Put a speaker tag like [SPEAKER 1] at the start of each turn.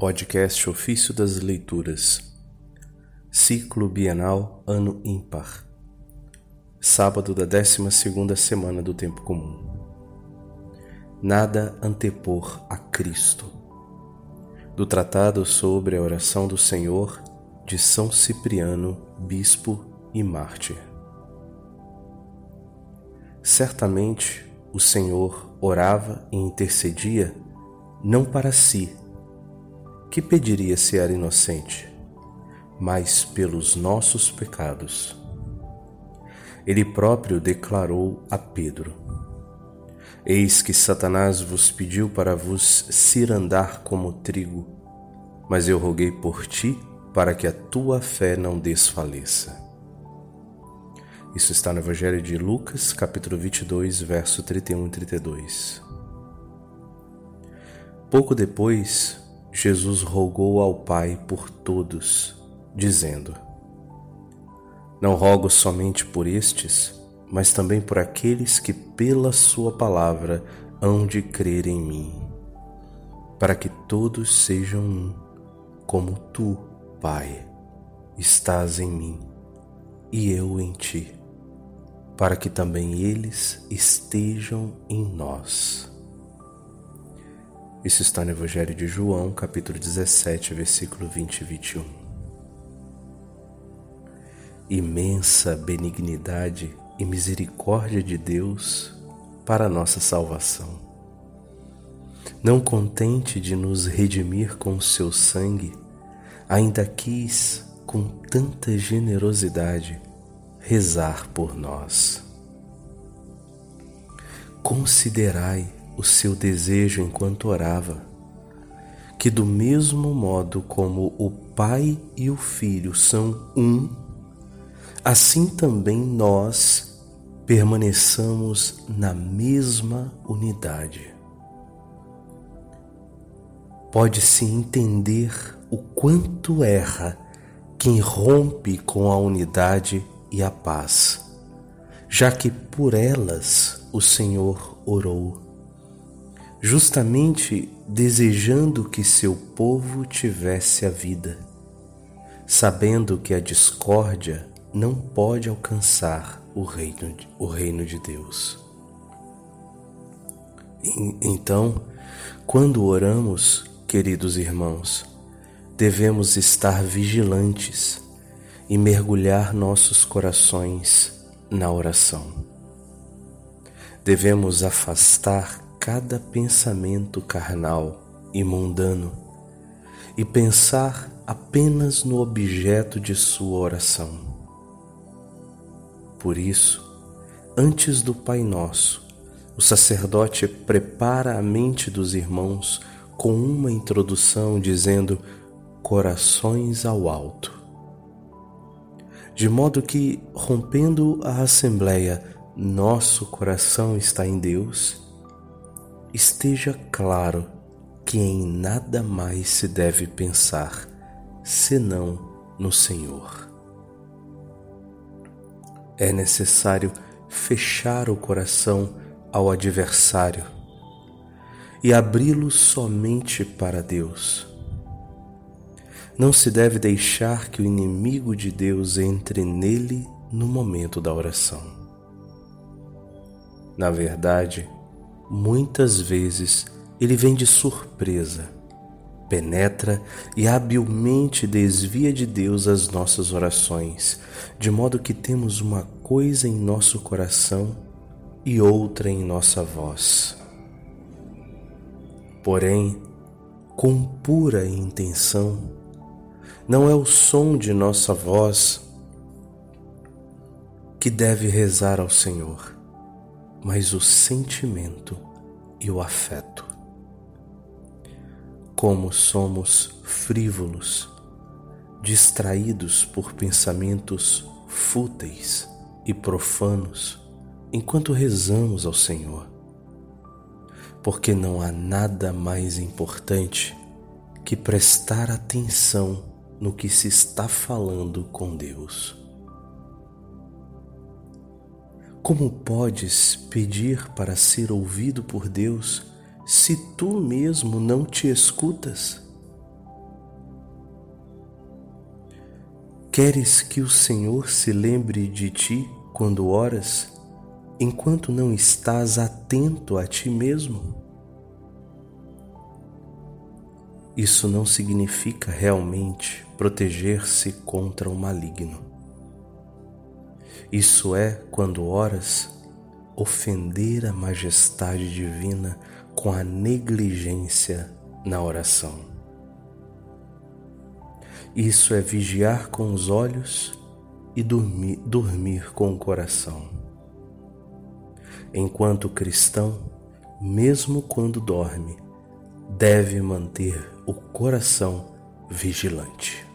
[SPEAKER 1] Podcast Ofício das Leituras, Ciclo Bienal Ano Ímpar, sábado da 12 semana do Tempo Comum. Nada antepor a Cristo. Do Tratado sobre a Oração do Senhor de São Cipriano, Bispo e Mártir. Certamente o Senhor orava e intercedia não para si, que pediria se era inocente, mas pelos nossos pecados. Ele próprio declarou a Pedro: Eis que Satanás vos pediu para vos cirandar como trigo, mas eu roguei por ti para que a tua fé não desfaleça. Isso está no Evangelho de Lucas, capítulo 22, verso 31 e 32. Pouco depois, Jesus rogou ao Pai por todos, dizendo: Não rogo somente por estes, mas também por aqueles que pela Sua palavra hão de crer em mim, para que todos sejam um, como tu, Pai, estás em mim e eu em ti, para que também eles estejam em nós. Isso está no Evangelho de João, capítulo 17, versículo 20 e 21. Imensa benignidade e misericórdia de Deus para nossa salvação. Não contente de nos redimir com o seu sangue, ainda quis, com tanta generosidade, rezar por nós. Considerai o seu desejo enquanto orava, que do mesmo modo como o Pai e o Filho são um, assim também nós permaneçamos na mesma unidade. Pode-se entender o quanto erra quem rompe com a unidade e a paz, já que por elas o Senhor orou justamente desejando que seu povo tivesse a vida, sabendo que a discórdia não pode alcançar o reino, o reino de Deus. Então, quando oramos, queridos irmãos, devemos estar vigilantes e mergulhar nossos corações na oração. Devemos afastar cada pensamento carnal e mundano e pensar apenas no objeto de sua oração. Por isso, antes do Pai Nosso, o sacerdote prepara a mente dos irmãos com uma introdução dizendo corações ao alto. De modo que, rompendo a assembleia, nosso coração está em Deus esteja claro que em nada mais se deve pensar senão no Senhor. É necessário fechar o coração ao adversário e abri-lo somente para Deus. Não se deve deixar que o inimigo de Deus entre nele no momento da oração. Na verdade, Muitas vezes ele vem de surpresa, penetra e habilmente desvia de Deus as nossas orações, de modo que temos uma coisa em nosso coração e outra em nossa voz. Porém, com pura intenção, não é o som de nossa voz que deve rezar ao Senhor mas o sentimento e o afeto. Como somos frívolos, distraídos por pensamentos fúteis e profanos enquanto rezamos ao Senhor. Porque não há nada mais importante que prestar atenção no que se está falando com Deus. Como podes pedir para ser ouvido por Deus se tu mesmo não te escutas? Queres que o Senhor se lembre de ti quando oras, enquanto não estás atento a ti mesmo? Isso não significa realmente proteger-se contra o maligno isso é, quando oras, ofender a majestade divina com a negligência na oração. Isso é vigiar com os olhos e dormir, dormir com o coração. Enquanto cristão, mesmo quando dorme, deve manter o coração vigilante.